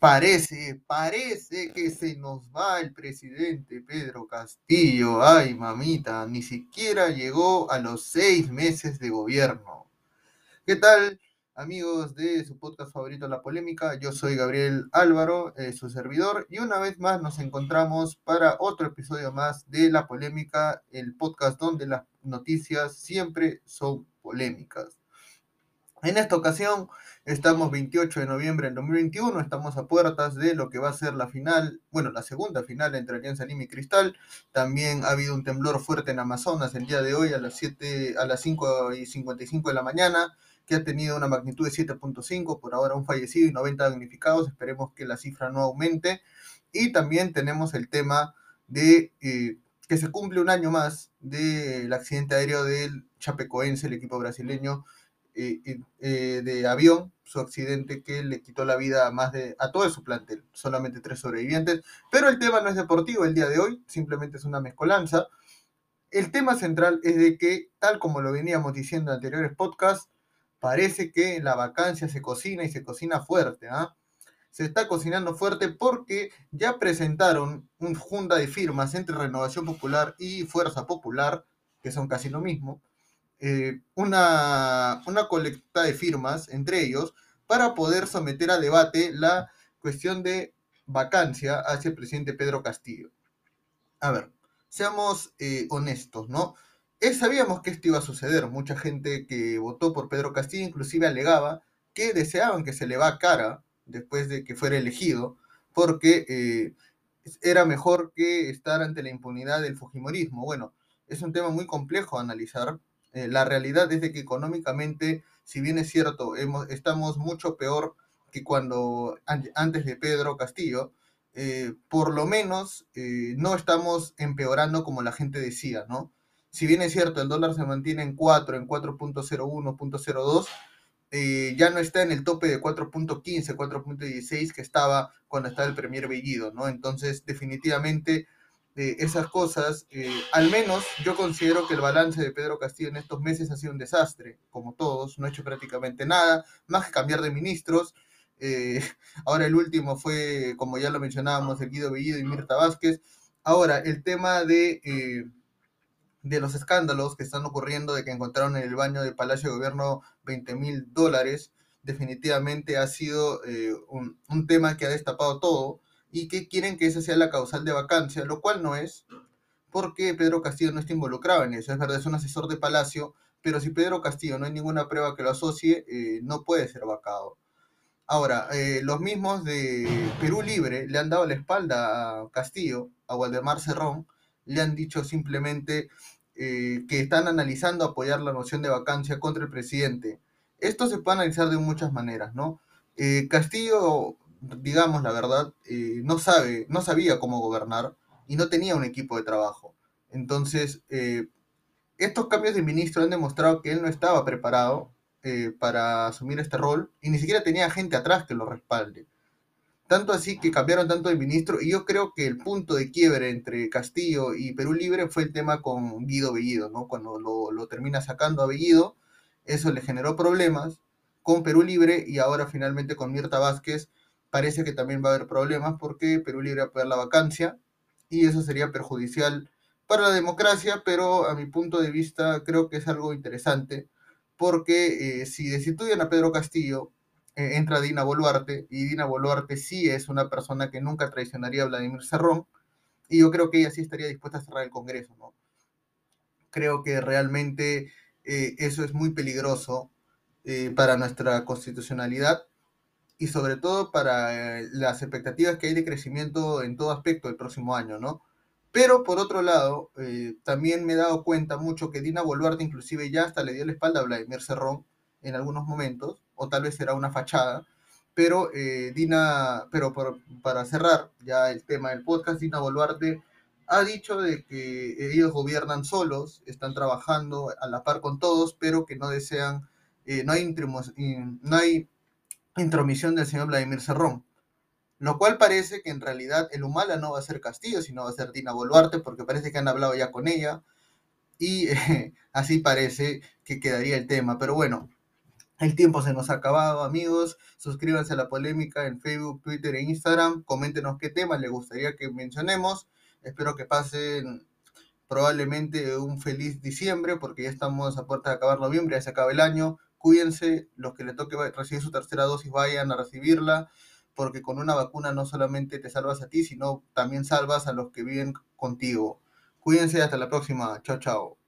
Parece, parece que se nos va el presidente Pedro Castillo. Ay, mamita, ni siquiera llegó a los seis meses de gobierno. ¿Qué tal, amigos de su podcast favorito, La Polémica? Yo soy Gabriel Álvaro, eh, su servidor, y una vez más nos encontramos para otro episodio más de La Polémica, el podcast donde las noticias siempre son polémicas. En esta ocasión estamos 28 de noviembre del 2021, estamos a puertas de lo que va a ser la final, bueno, la segunda final entre Alianza Lima y Cristal. También ha habido un temblor fuerte en Amazonas el día de hoy a las 7 a las 5 y 55 de la mañana, que ha tenido una magnitud de 7.5, por ahora un fallecido y 90 damnificados, esperemos que la cifra no aumente. Y también tenemos el tema de eh, que se cumple un año más del accidente aéreo del Chapecoense, el equipo brasileño eh, de avión, su accidente que le quitó la vida a más de a todo su plantel, solamente tres sobrevivientes. Pero el tema no es deportivo el día de hoy, simplemente es una mezcolanza. El tema central es de que, tal como lo veníamos diciendo en anteriores podcasts, parece que la vacancia se cocina y se cocina fuerte. ¿ah? Se está cocinando fuerte porque ya presentaron un junta de firmas entre Renovación Popular y Fuerza Popular, que son casi lo mismo, eh, una, una colecta de firmas entre ellos para poder someter a debate la cuestión de vacancia hacia el presidente Pedro Castillo. A ver, seamos eh, honestos, ¿no? Eh, sabíamos que esto iba a suceder. Mucha gente que votó por Pedro Castillo inclusive alegaba que deseaban que se le va cara después de que fuera elegido, porque era mejor que estar ante la impunidad del Fujimorismo. Bueno, es un tema muy complejo a analizar, eh, la realidad es de que económicamente, si bien es cierto, hemos, estamos mucho peor que cuando antes de Pedro Castillo, eh, por lo menos eh, no estamos empeorando como la gente decía, ¿no? Si bien es cierto, el dólar se mantiene en 4, en 4.01, 4.02, ya no está en el tope de 4.15, 4.16 que estaba cuando estaba el Premier Bellido, ¿no? Entonces, definitivamente esas cosas, eh, al menos yo considero que el balance de Pedro Castillo en estos meses ha sido un desastre, como todos, no ha hecho prácticamente nada, más que cambiar de ministros. Eh, ahora el último fue, como ya lo mencionábamos, el Guido Bellido y Mirta Vázquez. Ahora, el tema de, eh, de los escándalos que están ocurriendo, de que encontraron en el baño del Palacio de Gobierno 20 mil dólares, definitivamente ha sido un, un tema que ha destapado todo y que quieren que esa sea la causal de vacancia, lo cual no es, porque Pedro Castillo no está involucrado en eso. Es verdad, es un asesor de Palacio, pero si Pedro Castillo no hay ninguna prueba que lo asocie, eh, no puede ser vacado. Ahora, eh, los mismos de Perú Libre le han dado la espalda a Castillo, a Waldemar Cerrón, le han dicho simplemente eh, que están analizando apoyar la noción de vacancia contra el presidente. Esto se puede analizar de muchas maneras, ¿no? Castillo digamos la verdad, eh, no sabe, no sabía cómo gobernar y no tenía un equipo de trabajo. Entonces, eh, estos cambios de ministro han demostrado que él no estaba preparado eh, para asumir este rol y ni siquiera tenía gente atrás que lo respalde. Tanto así que cambiaron tanto de ministro y yo creo que el punto de quiebre entre Castillo y Perú Libre fue el tema con Guido Bellido, ¿no? Cuando lo, lo termina sacando a Bellido, eso le generó problemas con Perú Libre y ahora finalmente con Mirta Vázquez parece que también va a haber problemas porque Perú Libre va a perder la vacancia y eso sería perjudicial para la democracia, pero a mi punto de vista creo que es algo interesante porque eh, si destituyen a Pedro Castillo, eh, entra Dina Boluarte y Dina Boluarte sí es una persona que nunca traicionaría a Vladimir Cerrón y yo creo que ella sí estaría dispuesta a cerrar el Congreso, ¿no? Creo que realmente eh, eso es muy peligroso para nuestra constitucionalidad y sobre todo para eh, las expectativas que hay de crecimiento en todo aspecto el próximo año, ¿no? Pero por otro lado, eh, también me he dado cuenta mucho que Dina Boluarte inclusive ya hasta le dio la espalda a Vladimir Cerrón en algunos momentos, o tal vez será una fachada, pero eh, Dina, pero para cerrar ya el tema del podcast, Dina Boluarte ha dicho de que ellos gobiernan solos, están trabajando a la par con todos, pero que no desean, no hay, no hay intromisión del señor Vladimir Cerrón. Lo cual parece que en realidad el Humala no va a ser Castillo, sino va a ser Dina Boluarte, porque parece que han hablado ya con ella. Y así parece que quedaría el tema. Pero bueno, El tiempo se nos ha acabado, amigos. Suscríbanse a la polémica en Facebook, Twitter e Instagram. Coméntenos qué tema les gustaría que mencionemos. Espero que pasen probablemente un feliz diciembre, porque ya estamos a puerta de acabar noviembre, ya se acaba el año. Cuídense, los que le toque recibir su tercera dosis vayan a recibirla, porque con una vacuna no solamente te salvas a ti, sino también salvas a los que viven contigo. Cuídense, hasta la próxima. Chao, chao.